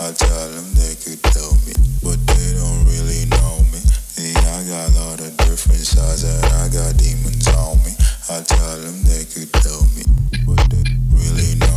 I tell them they could tell me, but they don't really know me. Yeah, I got different sides and I got demons on me. I tell them they could tell me, but they really know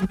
Yo!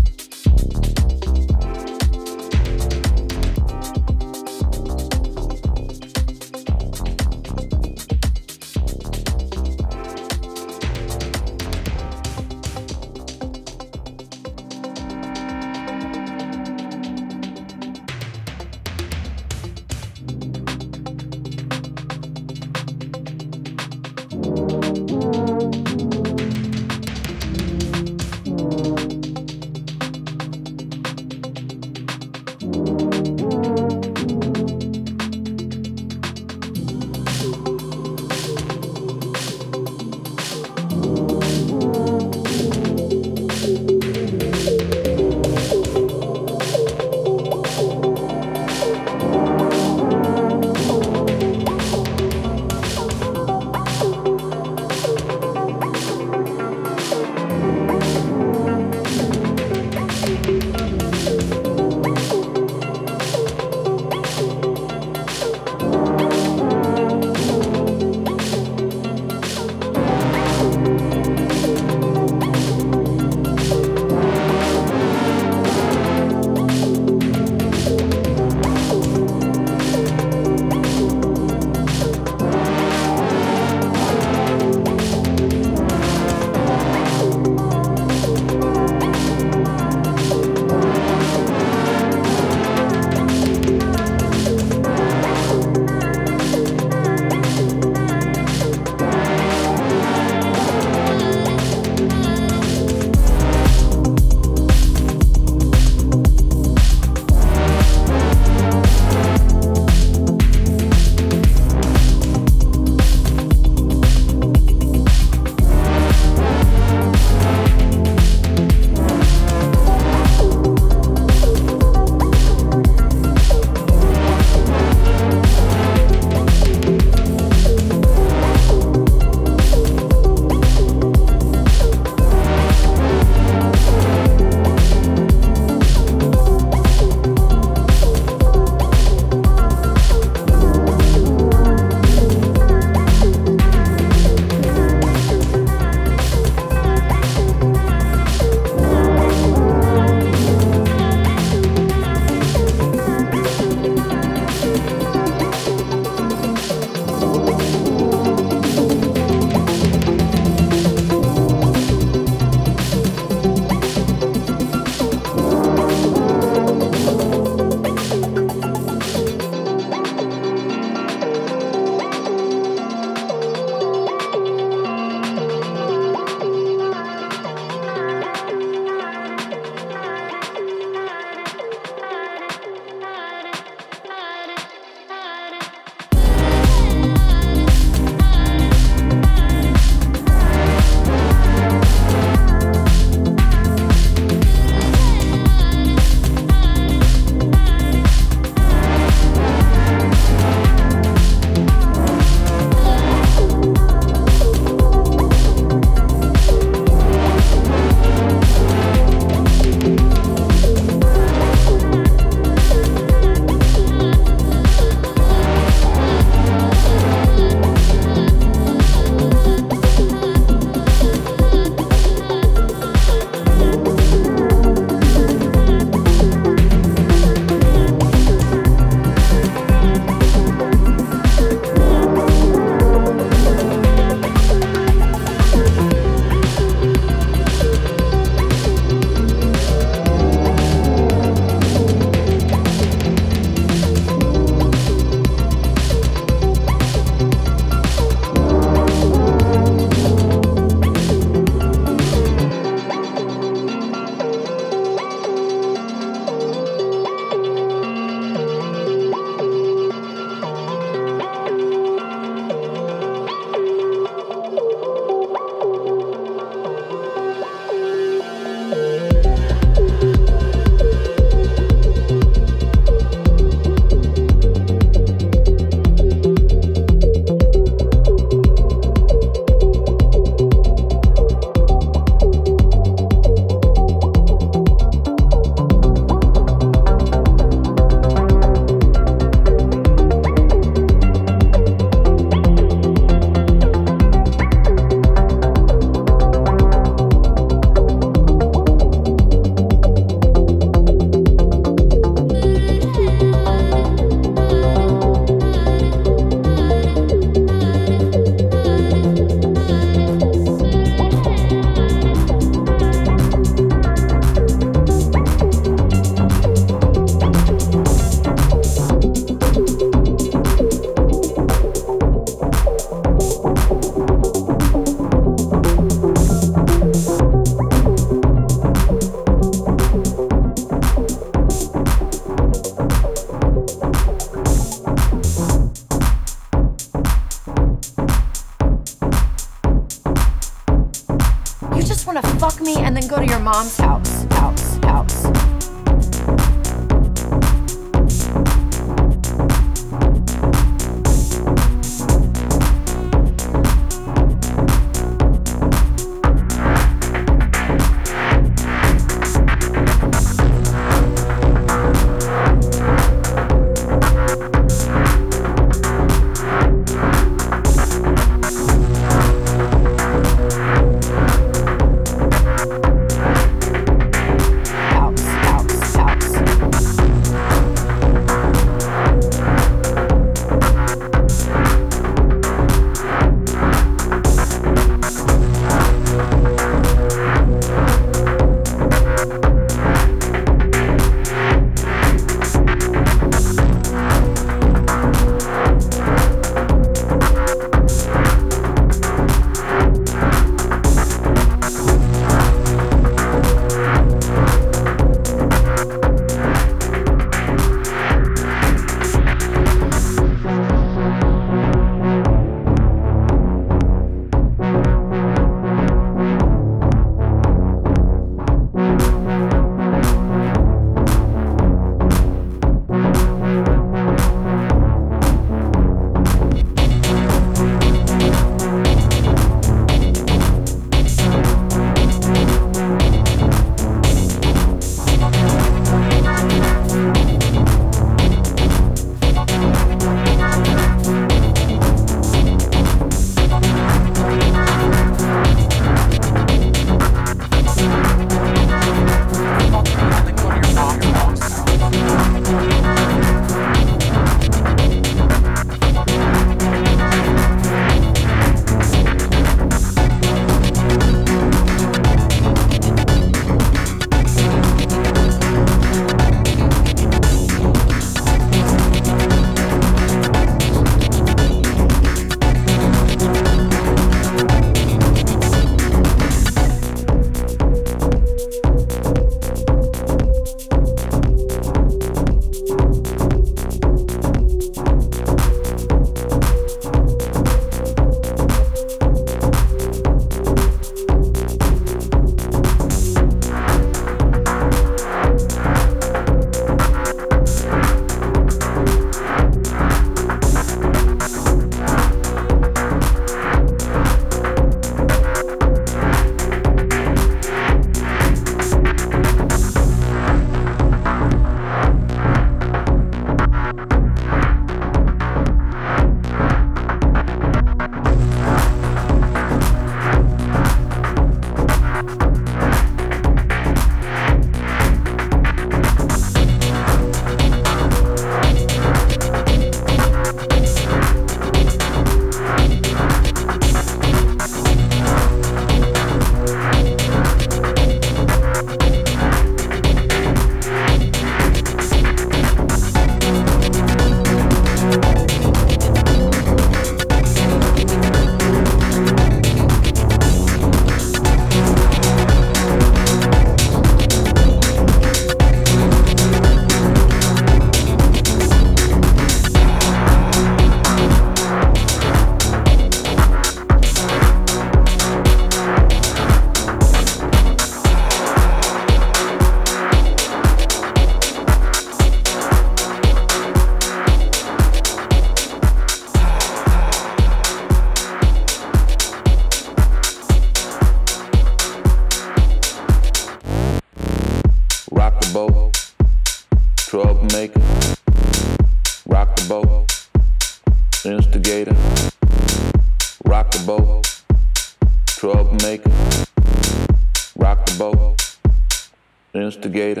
investigator.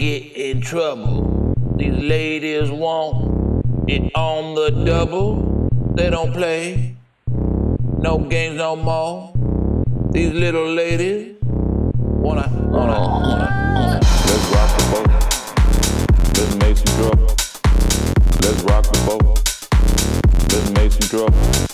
get in trouble. These ladies want it on the double. They don't play no games no more. These little ladies wanna, wanna, wanna, wanna. Let's rock the boat. Let's make some trouble. Let's rock the boat. Let's make some trouble.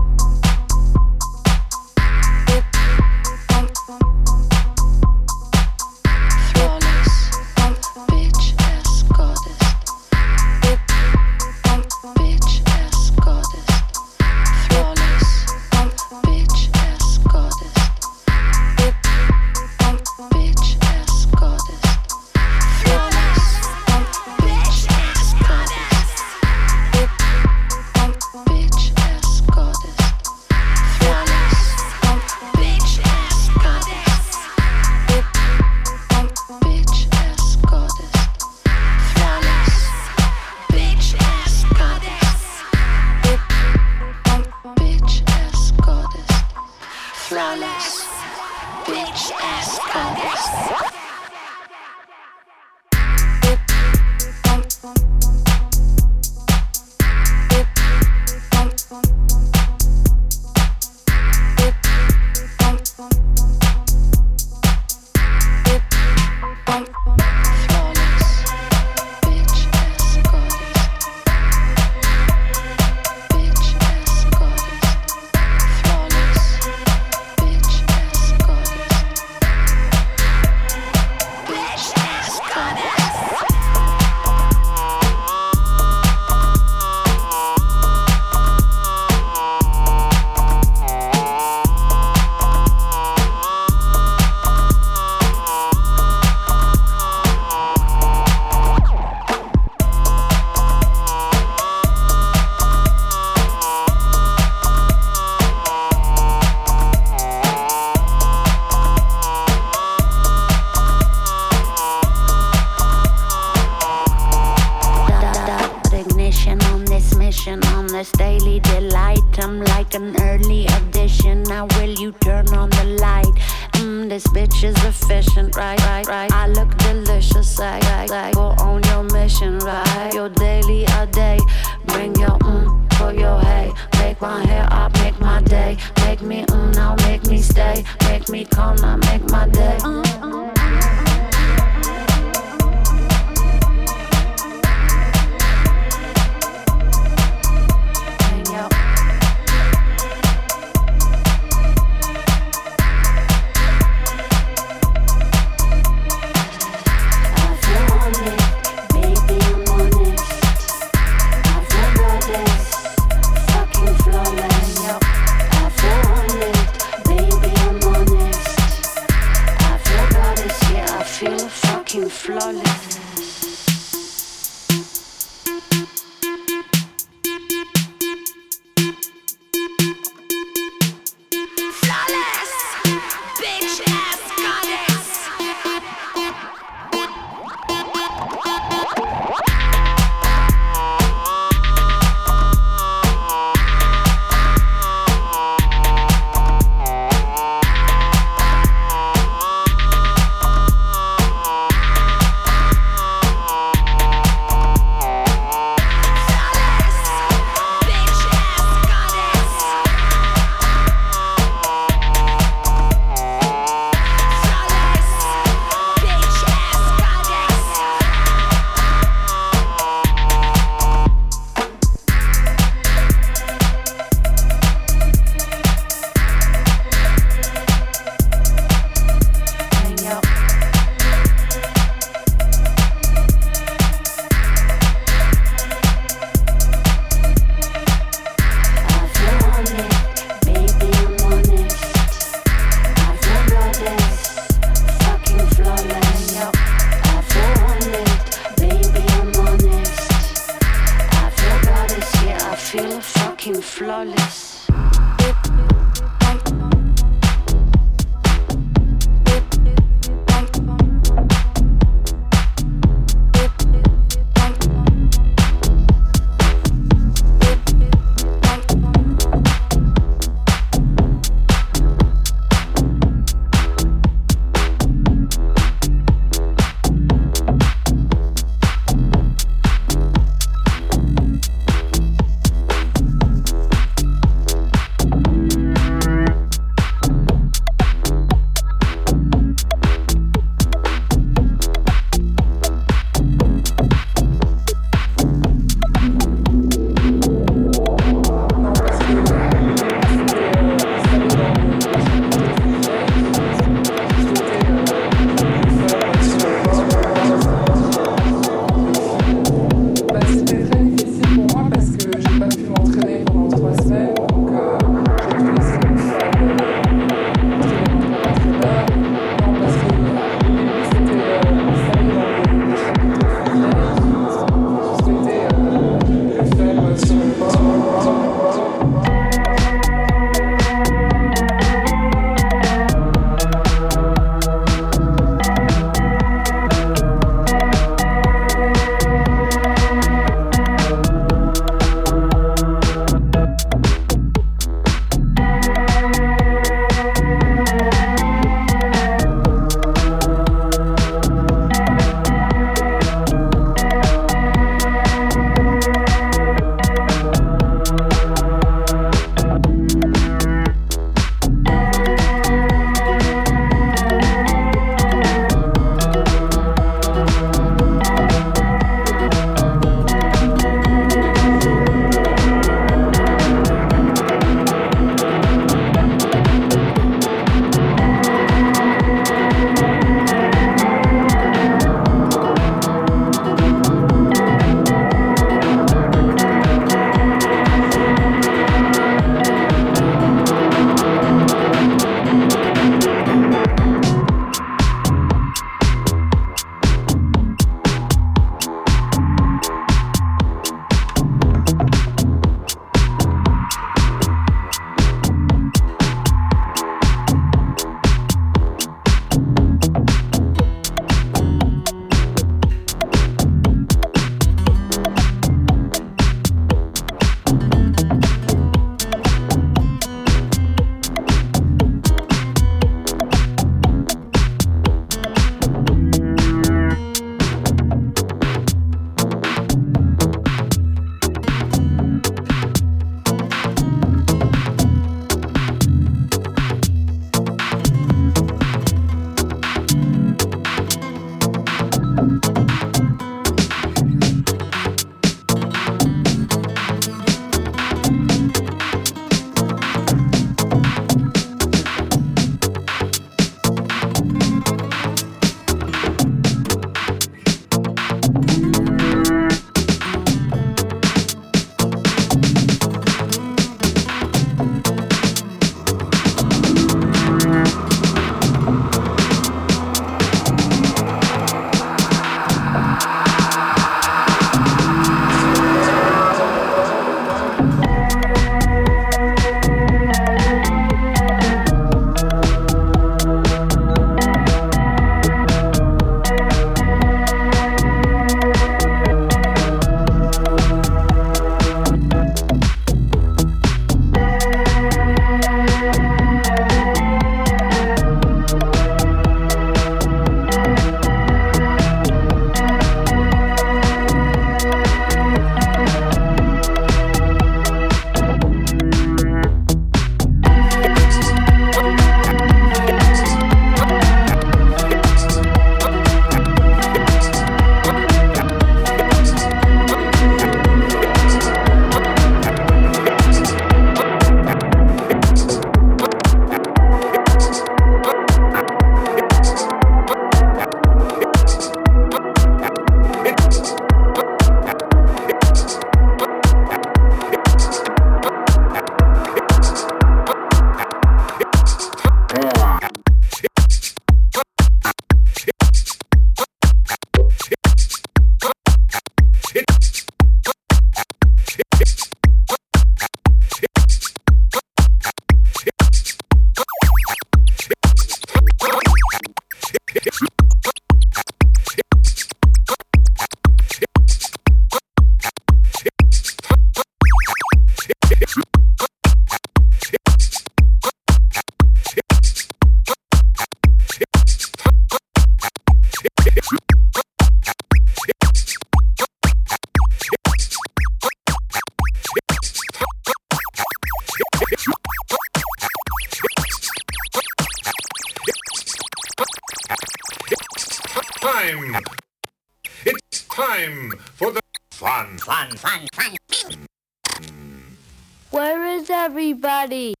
Everybody?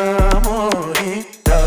Aquinha morita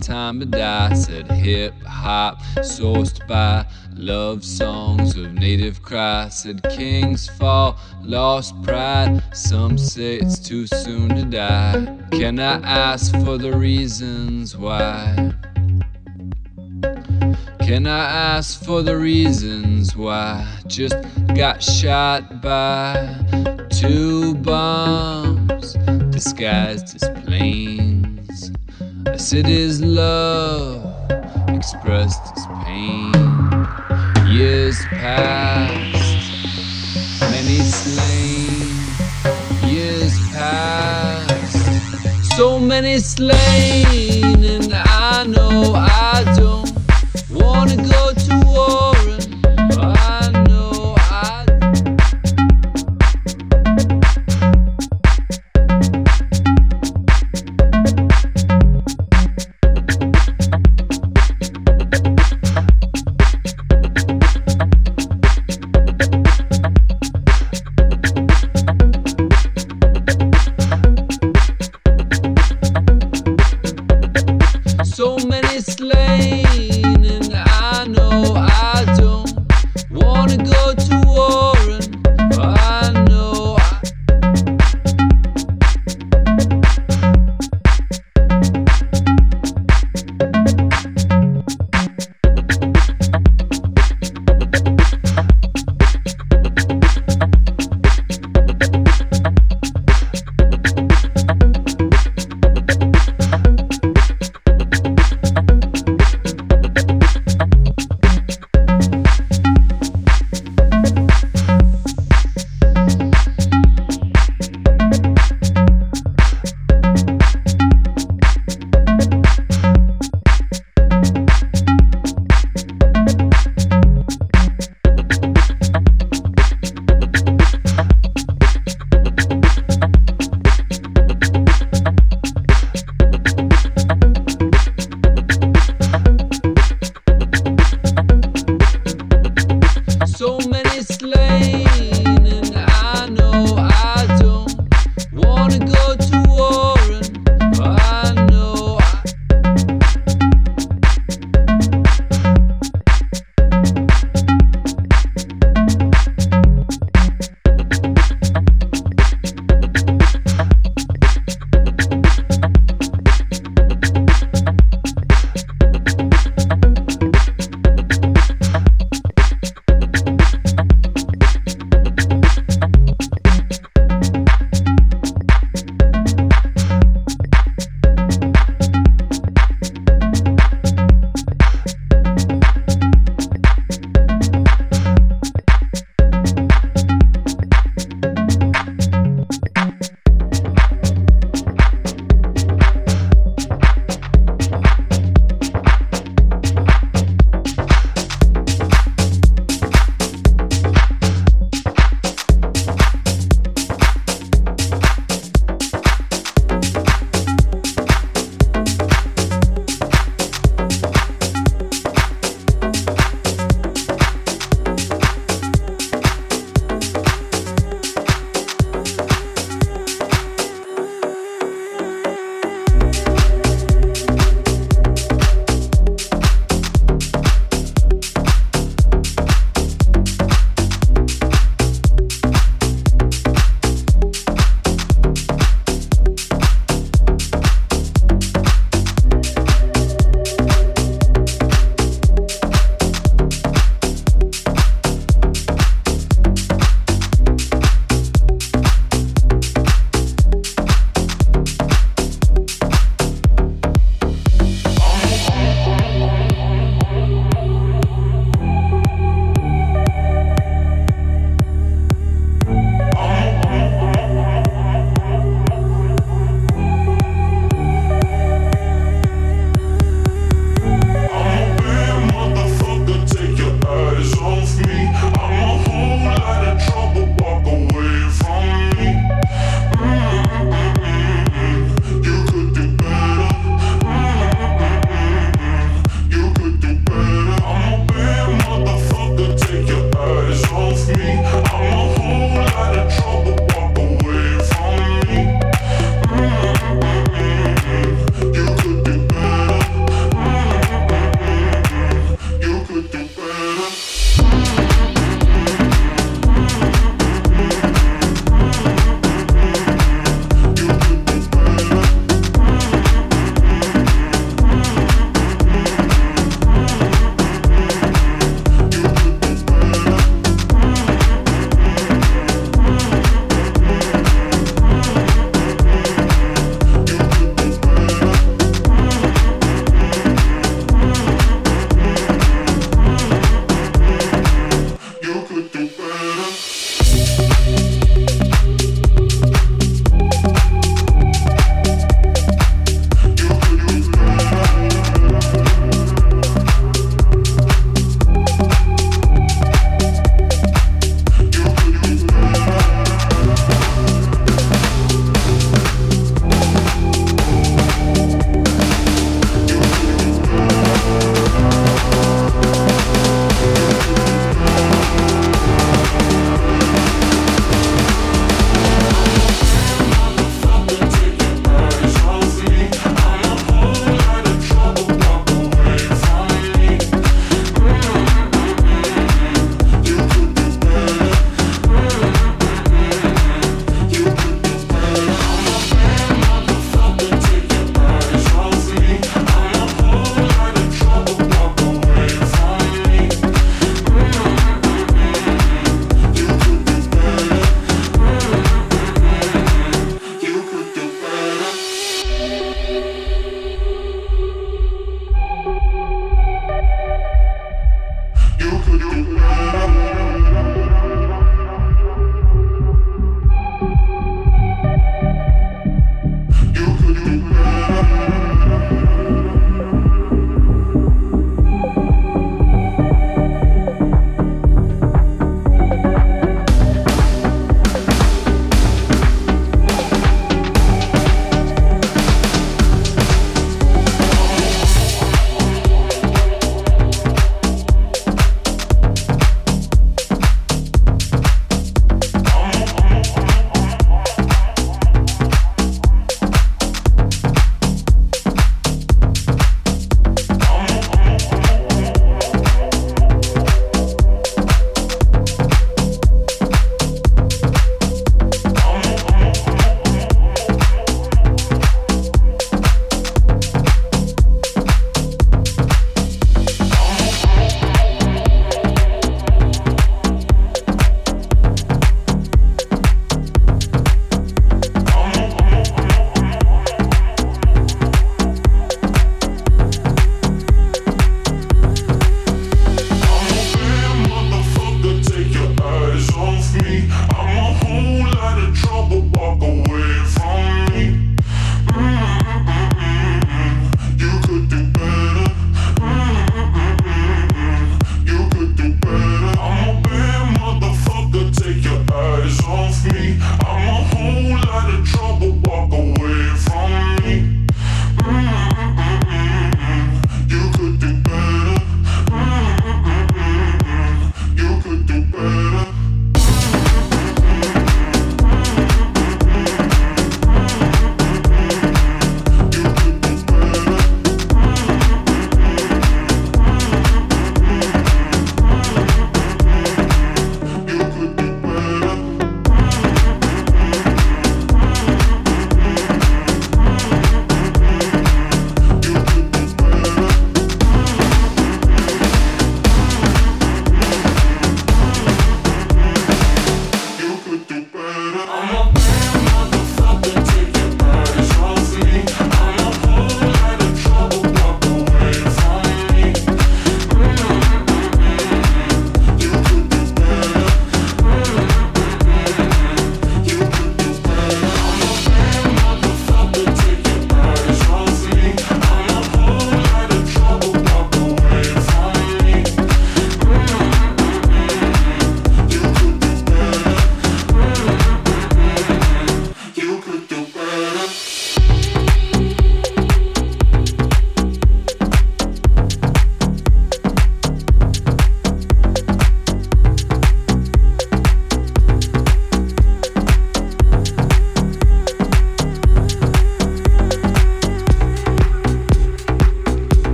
time to die. Said hip hop sourced by love songs of native cry. Said kings fall lost pride. Some say it's too soon to die. Can I ask for the reasons why? Can I ask for the reasons why just got shot by two bombs disguised city's love expressed as pain. Years past, many slain. Years past, so many slain,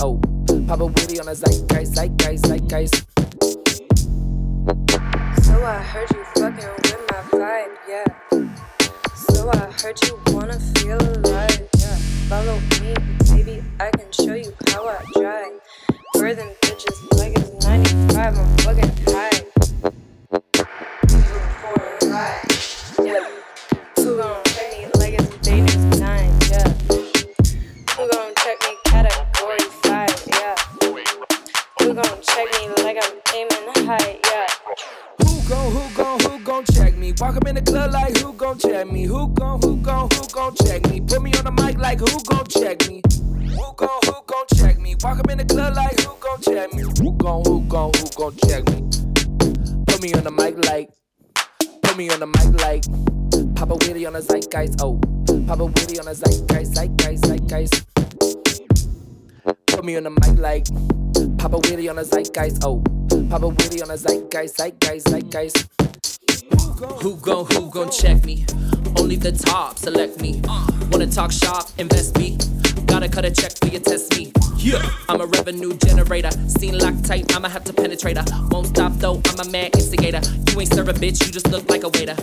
oh. top, select me. Wanna talk shop, invest me. Gotta cut a check for you test me. Yeah. I'm a revenue generator. Seen tight. I'ma have to penetrate her. Won't stop though, I'm a mad instigator. You ain't serve a bitch, you just look like a waiter.